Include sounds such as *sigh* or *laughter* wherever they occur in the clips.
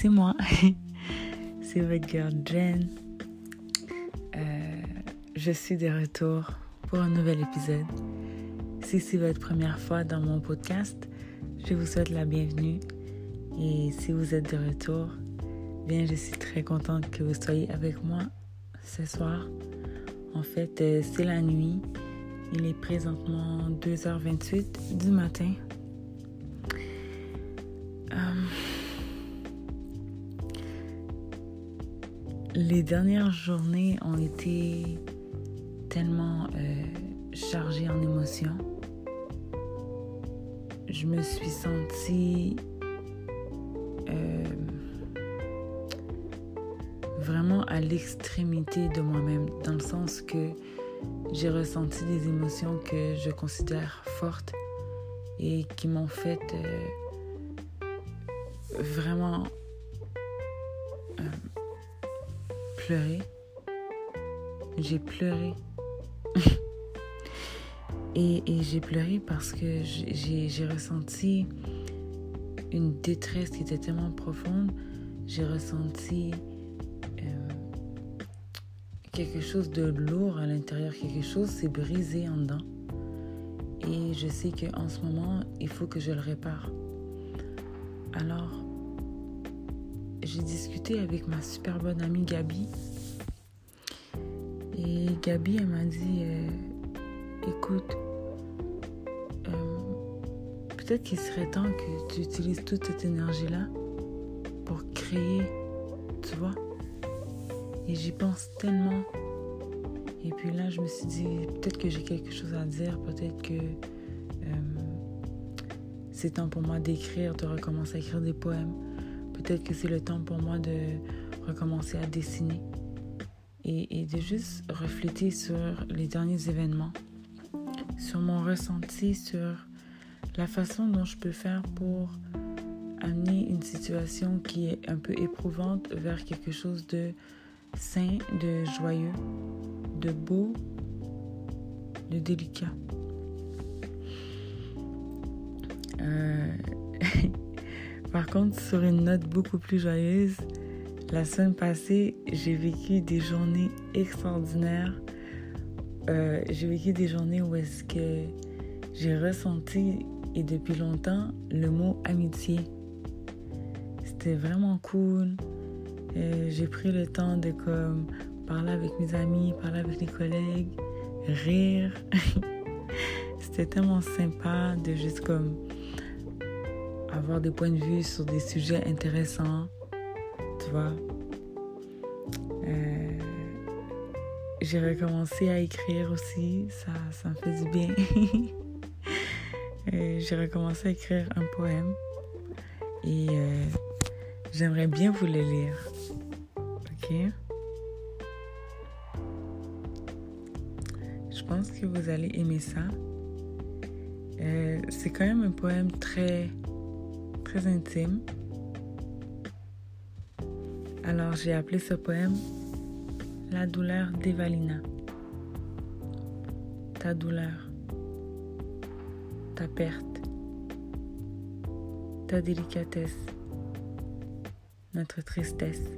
c'est moi. *laughs* c'est votre girl Jen. Euh, je suis de retour pour un nouvel épisode. Si c'est votre première fois dans mon podcast, je vous souhaite la bienvenue. Et si vous êtes de retour, bien, je suis très contente que vous soyez avec moi ce soir. En fait, euh, c'est la nuit. Il est présentement 2h28 du matin. Les dernières journées ont été tellement euh, chargées en émotions. Je me suis sentie euh, vraiment à l'extrémité de moi-même, dans le sens que j'ai ressenti des émotions que je considère fortes et qui m'ont fait vraiment pleurer. J'ai pleuré. *laughs* et, j'ai pleuré parce que j'ai ressenti une détresse qui était tellement profonde. J'ai ressenti euh, quelque chose de lourd à l'intérieur, quelque chose s'est brisé en dedans. Et je sais qu'en ce moment, il faut que je le répare. Alors, j'ai discuté avec ma super bonne amie Gabi. Et Gabi, elle m'a dit, euh, écoute, euh, peut-être qu'il serait temps que tu utilises toute cette énergie-là pour créer, tu vois. Et j'y pense tellement. Et puis là, je me suis dit, peut-être que j'ai quelque chose à dire, peut-être que euh, c'est temps pour moi d'écrire, de recommencer à écrire des poèmes. Peut-être que c'est le temps pour moi de recommencer à dessiner et, de juste refléter sur les derniers événements, sur mon ressenti, sur la façon dont je peux faire pour amener une situation qui est un peu éprouvante vers quelque chose de sain, de joyeux, de beau, de délicat. Euh... Par contre, sur une note beaucoup plus joyeuse, la semaine passée, j'ai vécu des journées extraordinaires. Euh, j'ai vécu des journées où est-ce que j'ai ressenti, et depuis longtemps, le mot amitié. C'était vraiment cool. Euh, j'ai pris le temps de comme parler avec mes amis, parler avec les collègues, rire. *laughs* C'était tellement sympa de juste comme avoir des points de vue sur des sujets intéressants, tu vois. Euh, j'ai recommencé à écrire aussi, ça, ça me fait du bien. *laughs* Euh, j'ai recommencé à écrire un poème et euh, j'aimerais bien vous le lire. Ok? Je pense que vous allez aimer ça. c'est quand même un poème très très intime. Alors j'ai appelé ce poème La douleur d'Evalina. Ta douleur, ta perte, ta délicatesse, notre tristesse,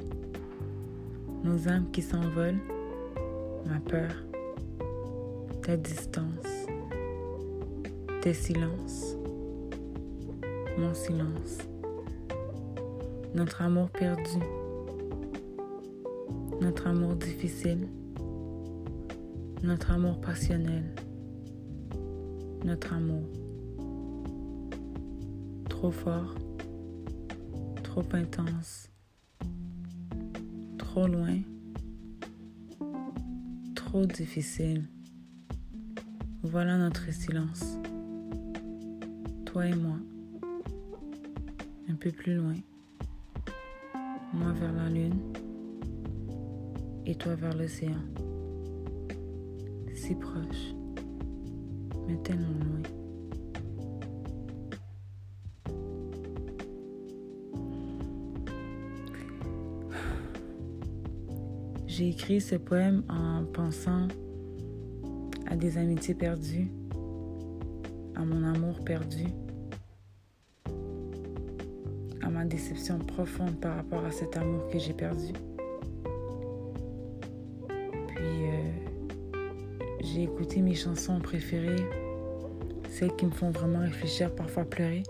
nos âmes qui s'envolent, ma peur, ta distance, tes silences mon silence, notre amour perdu, notre amour difficile, notre amour passionnel, notre amour trop fort, trop intense, trop loin, trop difficile. Voilà notre silence, toi et moi un peu plus loin. Moi vers la lune et toi vers l'océan. Si proche, mais tellement loin. J'ai écrit ce poème en pensant à des amitiés perdues, à mon amour perdu à ma déception profonde par rapport à cet amour que j'ai perdu. Puis euh, j'ai écouté mes chansons préférées, celles qui me font vraiment réfléchir, parfois pleurer.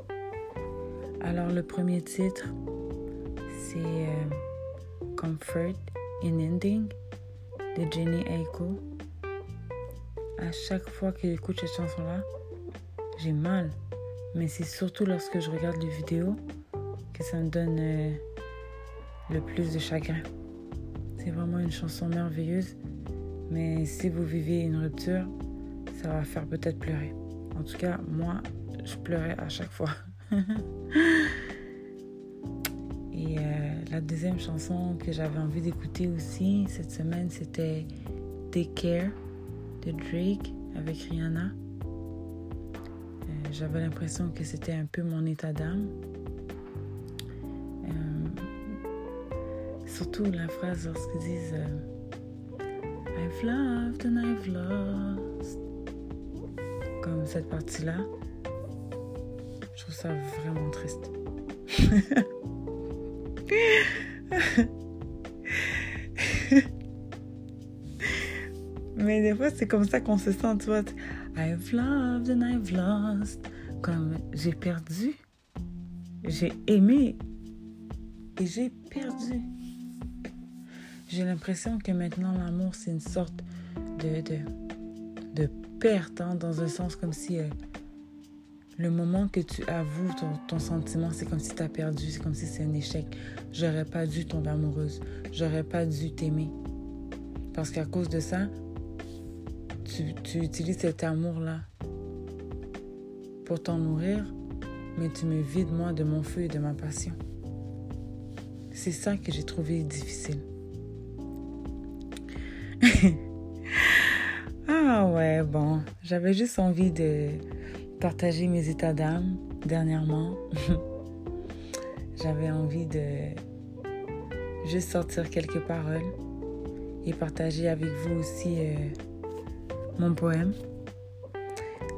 Alors le premier titre, c'est euh, Comfort in Ending de Jenny Aiko. À chaque fois que j'écoute cette chanson-là, j'ai mal. Mais c'est surtout lorsque je regarde les vidéos ça me donne euh, le plus de chagrin. C'est vraiment une chanson merveilleuse. Mais si vous vivez une rupture, ça va faire peut-être pleurer. En tout cas, moi, je pleurais à chaque fois. *laughs* Et euh, la deuxième chanson que j'avais envie d'écouter aussi cette semaine, c'était Take Care de Drake avec Rihanna. Euh, j'avais l'impression que c'était un peu mon état d'âme. Surtout la phrase lorsqu'ils disent I've loved and I've lost. Comme cette partie-là. Je trouve ça vraiment triste. Mais des fois, c'est comme ça qu'on se sent, tu vois. I've loved and I've lost. Comme j'ai perdu, j'ai aimé et j'ai perdu. J'ai l'impression que maintenant, l'amour, c'est une sorte de, de, de perte, hein, dans un sens comme si euh, le moment que tu avoues ton, ton sentiment, c'est comme si tu as perdu, c'est comme si c'est un échec. J'aurais pas dû tomber amoureuse, j'aurais pas dû t'aimer. Parce qu'à cause de ça, tu, utilises cet amour-là pour t'en nourrir, mais tu me vides moi de mon feu et de ma passion. C'est ça que j'ai trouvé difficile. Ouais, bon, j'avais juste envie de partager mes états d'âme dernièrement. *laughs* j'avais envie de juste sortir quelques paroles et partager avec vous aussi euh, mon poème.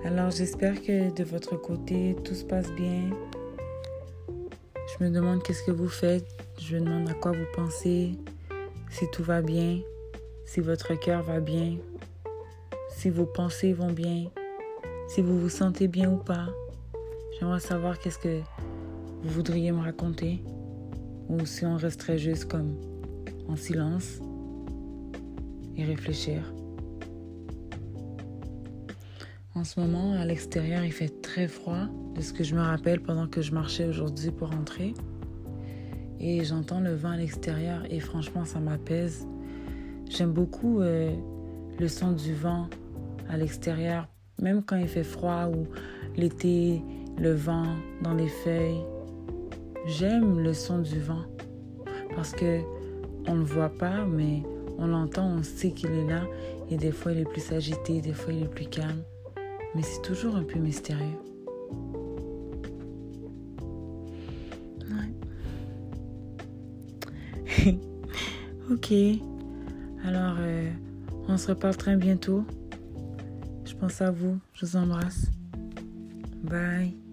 Alors j'espère que de votre côté, tout se passe bien. Je me demande qu'est-ce que vous faites. Je me demande à quoi vous pensez. Si tout va bien. Si votre cœur va bien. Si vos pensées vont bien. Si vous vous sentez bien ou pas. J'aimerais savoir qu'est-ce que vous voudriez me raconter. Ou si on resterait juste comme en silence et réfléchir. En ce moment, à l'extérieur, il fait très froid, de ce que je me rappelle pendant que je marchais aujourd'hui pour rentrer. Et j'entends le vent à l'extérieur et franchement, ça m'apaise. J'aime beaucoup euh, le son du vent à l'extérieur, même quand il fait froid ou l'été, le vent dans les feuilles. J'aime le son du vent parce que on le voit pas, mais on l'entend, on sait qu'il est là. Et des fois, il est plus agité, des fois, il est plus calme mais c'est toujours un peu mystérieux. *laughs* Ok. Alors, euh, on se reparle très bientôt. Je pense à vous. Je vous embrasse. Bye.